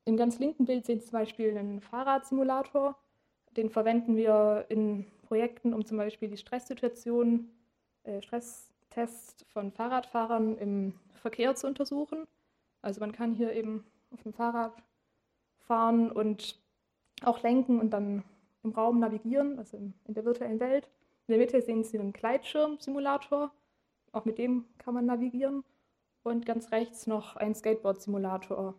S6: Im ganz linken Bild sehen Sie zum Beispiel einen Fahrradsimulator. Den verwenden wir in Projekten, um zum Beispiel die Stresssituation, äh, Stresstests von Fahrradfahrern im Verkehr zu untersuchen. Also man kann hier eben auf dem Fahrrad fahren und auch lenken und dann im Raum navigieren, also in der virtuellen Welt. In der Mitte sehen Sie einen Gleitschirm-Simulator, auch mit dem kann man navigieren. Und ganz rechts noch ein Skateboard-Simulator.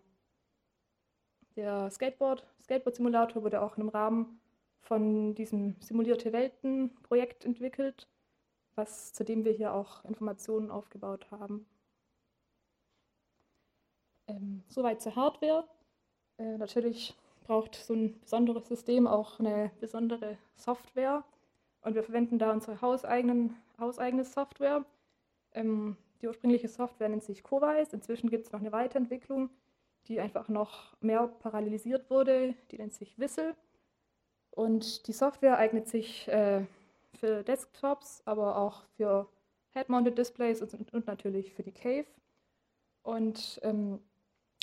S6: Der Skateboard, Skateboard-Simulator wurde auch im Rahmen von diesem Simulierte Welten-Projekt entwickelt, was, zu dem wir hier auch Informationen aufgebaut haben. Ähm, soweit zur Hardware. Äh, natürlich braucht so ein besonderes System auch eine besondere Software. Und wir verwenden da unsere hauseigenen, hauseigene Software. Ähm, die ursprüngliche Software nennt sich Covise. Inzwischen gibt es noch eine Weiterentwicklung, die einfach noch mehr parallelisiert wurde. Die nennt sich Whistle. Und die Software eignet sich äh, für Desktops, aber auch für Head-Mounted Displays und, und, natürlich für die Cave. Und ähm,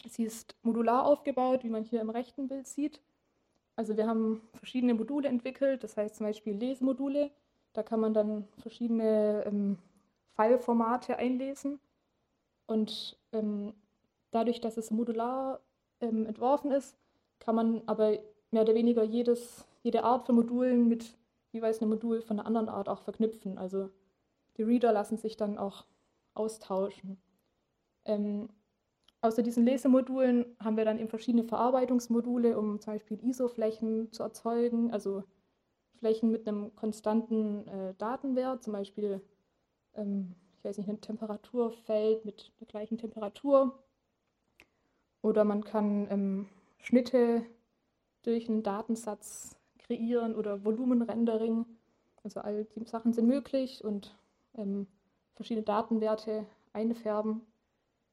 S6: sie ist modular aufgebaut, wie man hier im rechten Bild sieht. Also wir haben verschiedene Module entwickelt, das heißt zum Beispiel Lesemodule. Da kann man dann verschiedene ähm, File-Formate einlesen. Und ähm, dadurch, dass es modular ähm, entworfen ist, kann man aber mehr oder weniger jedes jede Art von Modulen mit jeweils einem Modul von einer anderen Art auch verknüpfen. Also die Reader lassen sich dann auch austauschen. Ähm, außer diesen Lesemodulen haben wir dann eben verschiedene Verarbeitungsmodule, um zum Beispiel ISO-Flächen zu erzeugen, also Flächen mit einem konstanten äh, Datenwert, zum Beispiel, ähm, ich weiß nicht, ein Temperaturfeld mit der gleichen Temperatur. Oder man kann ähm, Schnitte durch einen Datensatz kreieren oder Volumenrendering. Also all die Sachen sind möglich und ähm, verschiedene Datenwerte einfärben.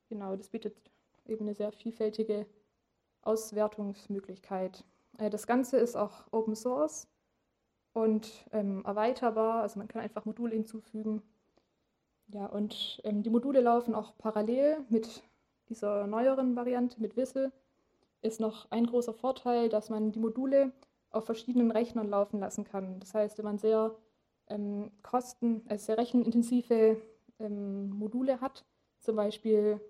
S6: Genau, das bietet eben eine sehr vielfältige Auswertungsmöglichkeit. Äh, das Ganze ist auch Open Source und ähm, erweiterbar, also man kann einfach Module hinzufügen. Ja, und ähm, die Module laufen auch parallel mit dieser neueren Variante, mit Wissel. Ist noch ein großer Vorteil, dass man die Module auf verschiedenen Rechnern laufen lassen kann. Das heißt, wenn man sehr ähm, kosten, äh, sehr rechenintensive ähm, Module hat, zum Beispiel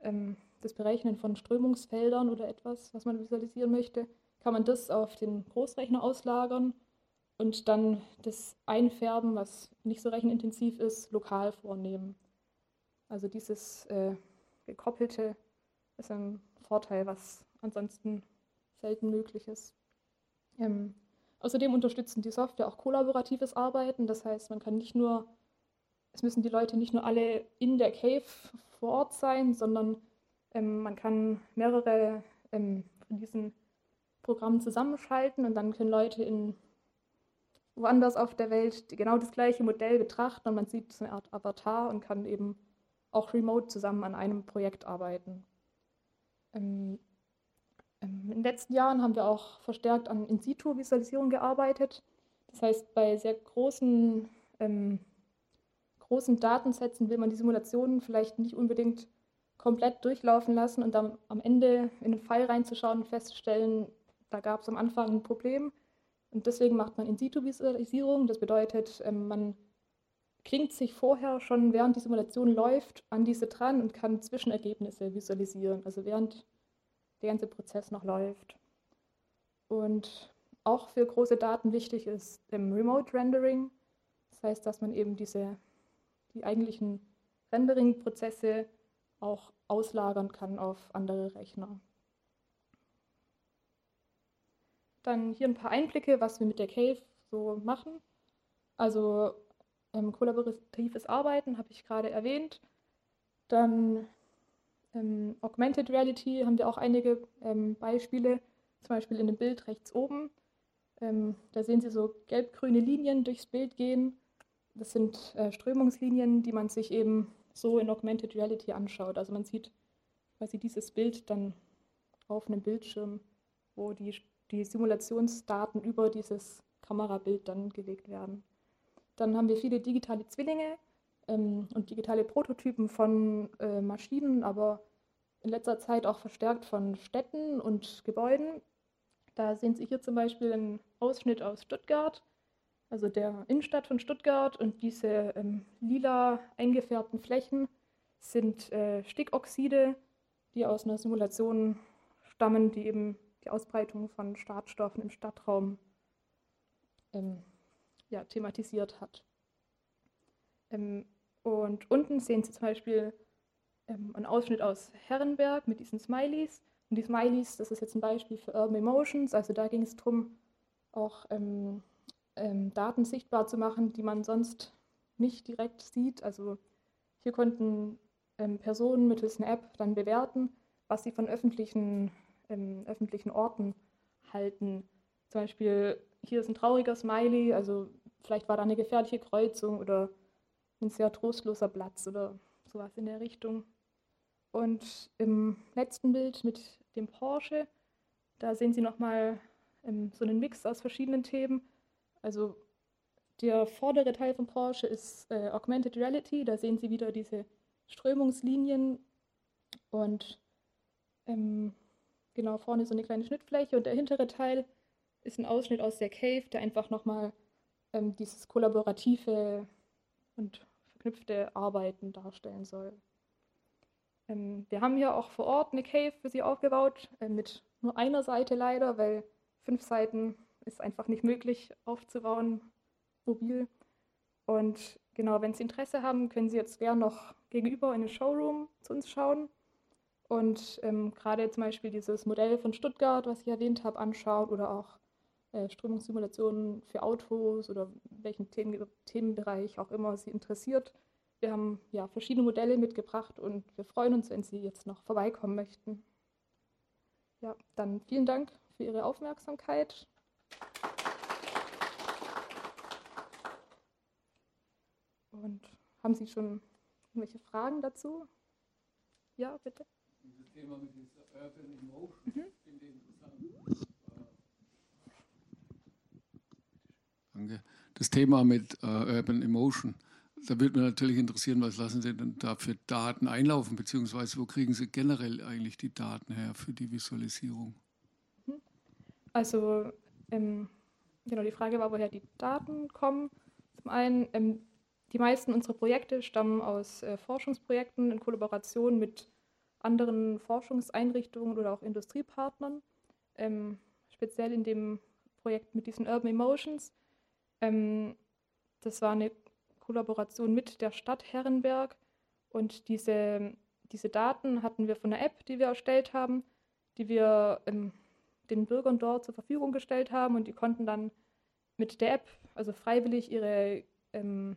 S6: ähm, das Berechnen von Strömungsfeldern oder etwas, was man visualisieren möchte, kann man das auf den Großrechner auslagern und dann das Einfärben, was nicht so rechenintensiv ist, lokal vornehmen. Also dieses äh, gekoppelte ist ein Vorteil, was ansonsten selten möglich ist. Ähm, außerdem unterstützen die Software auch kollaboratives Arbeiten. Das heißt, man kann nicht nur, es müssen die Leute nicht nur alle in der Cave vor Ort sein, sondern ähm, man kann mehrere ähm, von diesen Programmen zusammenschalten und dann können Leute in woanders auf der Welt genau das gleiche Modell betrachten und man sieht so eine Art Avatar und kann eben auch remote zusammen an einem Projekt arbeiten. Ähm, in den letzten Jahren haben wir auch verstärkt an In-situ-Visualisierung gearbeitet. Das heißt, bei sehr großen, ähm, großen Datensätzen will man die Simulationen vielleicht nicht unbedingt komplett durchlaufen lassen und dann am Ende in den Fall reinzuschauen und festzustellen, da gab es am Anfang ein Problem. Und deswegen macht man In-situ-Visualisierung. Das bedeutet, ähm, man klingt sich vorher schon, während die Simulation läuft, an diese dran und kann Zwischenergebnisse visualisieren, also während der ganze Prozess noch läuft. Und auch für große Daten wichtig ist im Remote Rendering. Das heißt, dass man eben diese, die eigentlichen Rendering-Prozesse auch auslagern kann auf andere Rechner. Dann hier ein paar Einblicke, was wir mit der Cave so machen. Also ähm, kollaboratives Arbeiten habe ich gerade erwähnt. Dann ähm, Augmented Reality haben wir auch einige ähm, Beispiele, zum Beispiel in dem Bild rechts oben. Ähm, da sehen Sie so gelb-grüne Linien durchs Bild gehen. Das sind äh, Strömungslinien, die man sich eben so in Augmented Reality anschaut. Also man sieht quasi dieses Bild dann auf einem Bildschirm, wo die die Simulationsdaten über dieses Kamerabild dann gelegt werden. Dann haben wir viele digitale Zwillinge ähm, und digitale Prototypen von äh, Maschinen, aber in letzter Zeit auch verstärkt von Städten und Gebäuden. Da sehen Sie hier zum Beispiel einen Ausschnitt aus Stuttgart, also der Innenstadt von Stuttgart. Und diese ähm, lila eingefärbten Flächen sind äh, Stickoxide, die aus einer Simulation stammen, die eben die Ausbreitung von Schadstoffen im Stadtraum ähm, ja, thematisiert hat. Ähm, und unten sehen Sie zum Beispiel ähm, einen Ausschnitt aus Herrenberg mit diesen Smileys. Und die Smileys, das ist jetzt ein Beispiel für Urban Emotions. Also da ging es darum, auch ähm, ähm, Daten sichtbar zu machen, die man sonst nicht direkt sieht. Also hier konnten ähm, Personen mittels einer App dann bewerten, was sie von öffentlichen ähm, öffentlichen Orten halten. Zum Beispiel, hier ist ein trauriger Smiley, also vielleicht war da eine gefährliche Kreuzung oder ein sehr trostloser Platz oder sowas in der Richtung. Und im letzten Bild mit dem Porsche, da sehen Sie nochmal ähm, so einen Mix aus verschiedenen Themen. Also der vordere Teil vom Porsche ist äh, Augmented Reality, da sehen Sie wieder diese Strömungslinien und ähm, genau vorne so eine kleine Schnittfläche und der hintere Teil ist ein Ausschnitt aus der Cave, der einfach nochmal ähm, dieses kollaborative und verknüpfte Arbeiten darstellen soll. Ähm, wir haben hier auch vor Ort eine Cave für Sie aufgebaut, äh, mit nur einer Seite leider, weil fünf Seiten ist einfach nicht möglich aufzubauen, mobil. Und genau, wenn Sie Interesse haben, können Sie jetzt gerne noch gegenüber in den Showroom zu uns schauen und ähm, gerade zum Beispiel dieses Modell von Stuttgart, was ich erwähnt habe, anschaut oder auch äh, Strömungssimulationen für Autos oder welchen Themen, Themenbereich auch immer Sie interessiert. Wir haben ja verschiedene Modelle mitgebracht und wir freuen uns, wenn Sie jetzt noch vorbeikommen möchten. Ja, dann vielen Dank für Ihre Aufmerksamkeit. Und haben Sie schon irgendwelche Fragen dazu? Ja, bitte.
S7: Dieses Thema mit dieser Urban Emotion mhm. finde ich interessant. Danke. Das Thema mit uh, Urban Emotion. Da würde mich natürlich interessieren, was lassen Sie denn da für Daten einlaufen, beziehungsweise wo kriegen Sie generell eigentlich die Daten her für die Visualisierung?
S6: Also, ähm, genau, die Frage war, woher die Daten kommen. Zum einen, ähm, die meisten unserer Projekte stammen aus äh, Forschungsprojekten in Kollaboration mit anderen Forschungseinrichtungen oder auch Industriepartnern. Ähm, speziell in dem Projekt mit diesen Urban Emotions. Ähm, das war eine Kollaboration mit der Stadt Herrenberg und diese, diese Daten hatten wir von einer App, die wir erstellt haben, die wir ähm, den Bürgern dort zur Verfügung gestellt haben und die konnten dann mit der App, also freiwillig, ihre, ähm,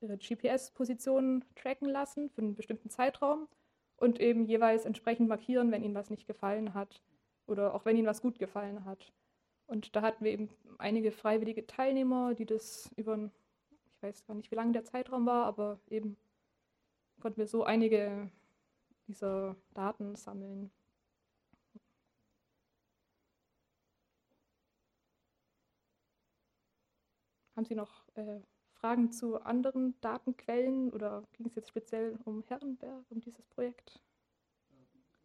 S6: ihre GPS-Positionen tracken lassen für einen bestimmten Zeitraum und eben jeweils entsprechend markieren, wenn ihnen was nicht gefallen hat oder auch wenn ihnen was gut gefallen hat. Und da hatten wir eben einige freiwillige Teilnehmer, die das über, ich weiß gar nicht, wie lange der Zeitraum war, aber eben konnten wir so einige dieser Daten sammeln. Haben Sie noch äh, Fragen zu anderen Datenquellen oder ging es jetzt speziell um Herrenberg, um dieses Projekt?
S7: Ja,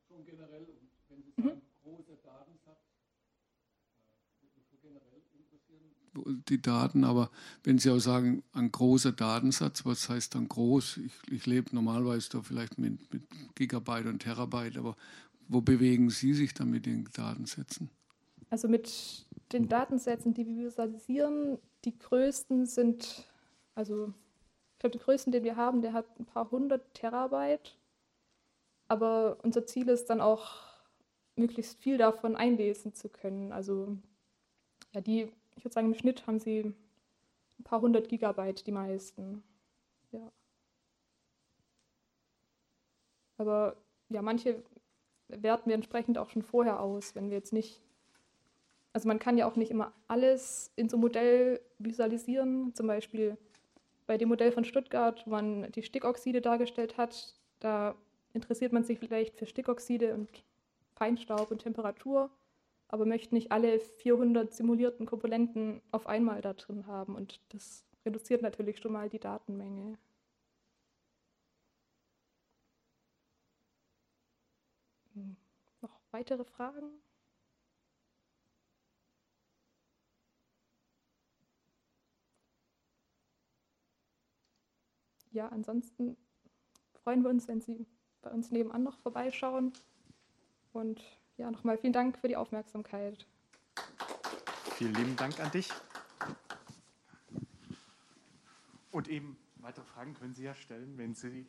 S7: schon generell, wenn Sie mhm. sagen, mhm. großer Datensatz, äh, würde mich generell interessieren. Die Daten, aber wenn Sie auch sagen, ein großer Datensatz, was heißt dann groß? Ich, ich lebe normalerweise da vielleicht mit, mit Gigabyte und Terabyte, aber wo bewegen Sie sich dann mit den Datensätzen?
S6: Also mit den Datensätzen, die wir visualisieren, die größten sind also ich glaube, den größten, den wir haben, der hat ein paar hundert Terabyte. Aber unser Ziel ist dann auch, möglichst viel davon einlesen zu können. Also ja, die, ich würde sagen, im Schnitt haben sie ein paar hundert Gigabyte, die meisten. Ja. Aber ja, manche werten wir entsprechend auch schon vorher aus, wenn wir jetzt nicht also man kann ja auch nicht immer alles in so einem Modell visualisieren. Zum Beispiel bei dem Modell von Stuttgart, wo man die Stickoxide dargestellt hat, da interessiert man sich vielleicht für Stickoxide und Feinstaub und Temperatur, aber möchte nicht alle 400 simulierten Komponenten auf einmal da drin haben. Und das reduziert natürlich schon mal die Datenmenge. Hm, noch weitere Fragen? ja, ansonsten freuen wir uns, wenn Sie bei uns nebenan noch vorbeischauen. Und ja, nochmal vielen Dank für die Aufmerksamkeit.
S5: Vielen lieben Dank an dich. Und eben weitere Fragen können Sie ja stellen, wenn Sie